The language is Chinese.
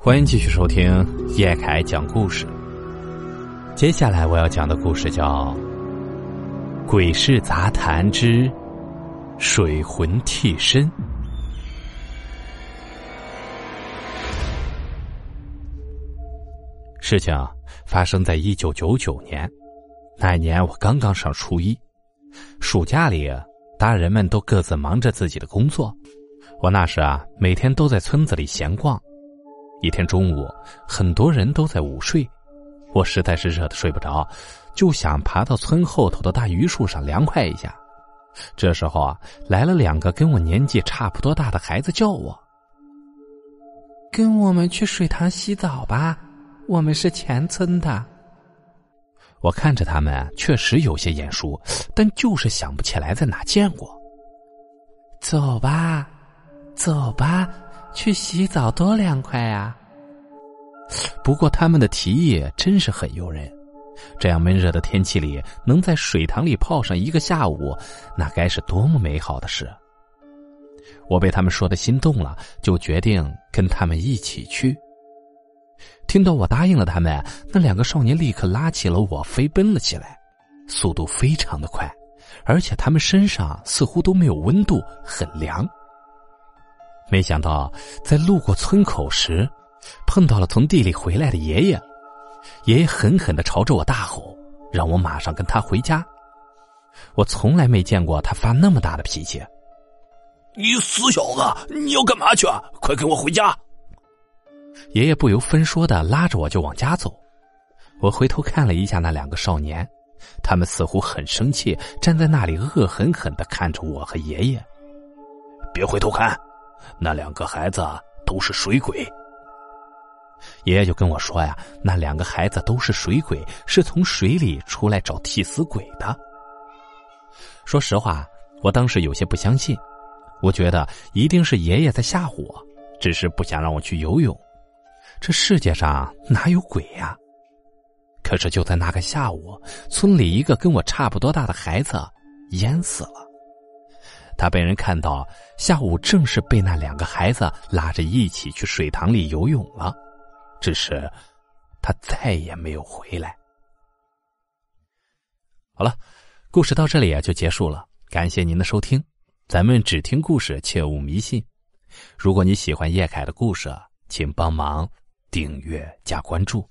欢迎继续收听叶凯讲故事。接下来我要讲的故事叫《鬼市杂谈之水魂替身》。事情发生在一九九九年，那年我刚刚上初一，暑假里大人们都各自忙着自己的工作，我那时啊每天都在村子里闲逛。一天中午，很多人都在午睡，我实在是热的睡不着，就想爬到村后头的大榆树上凉快一下。这时候啊，来了两个跟我年纪差不多大的孩子，叫我：“跟我们去水塘洗澡吧，我们是前村的。”我看着他们，确实有些眼熟，但就是想不起来在哪见过。走吧，走吧。去洗澡多凉快啊！不过他们的提议真是很诱人，这样闷热的天气里，能在水塘里泡上一个下午，那该是多么美好的事！我被他们说的心动了，就决定跟他们一起去。听到我答应了他们，那两个少年立刻拉起了我，飞奔了起来，速度非常的快，而且他们身上似乎都没有温度，很凉。没想到，在路过村口时，碰到了从地里回来的爷爷。爷爷狠狠的朝着我大吼，让我马上跟他回家。我从来没见过他发那么大的脾气。你死小子，你要干嘛去？快跟我回家！爷爷不由分说的拉着我就往家走。我回头看了一下那两个少年，他们似乎很生气，站在那里恶狠狠的看着我和爷爷。别回头看。那两个孩子都是水鬼，爷爷就跟我说呀，那两个孩子都是水鬼，是从水里出来找替死鬼的。说实话，我当时有些不相信，我觉得一定是爷爷在吓唬我，只是不想让我去游泳。这世界上哪有鬼呀？可是就在那个下午，村里一个跟我差不多大的孩子淹死了。他被人看到，下午正是被那两个孩子拉着一起去水塘里游泳了，只是他再也没有回来。好了，故事到这里啊就结束了，感谢您的收听，咱们只听故事，切勿迷信。如果你喜欢叶凯的故事，请帮忙订阅加关注。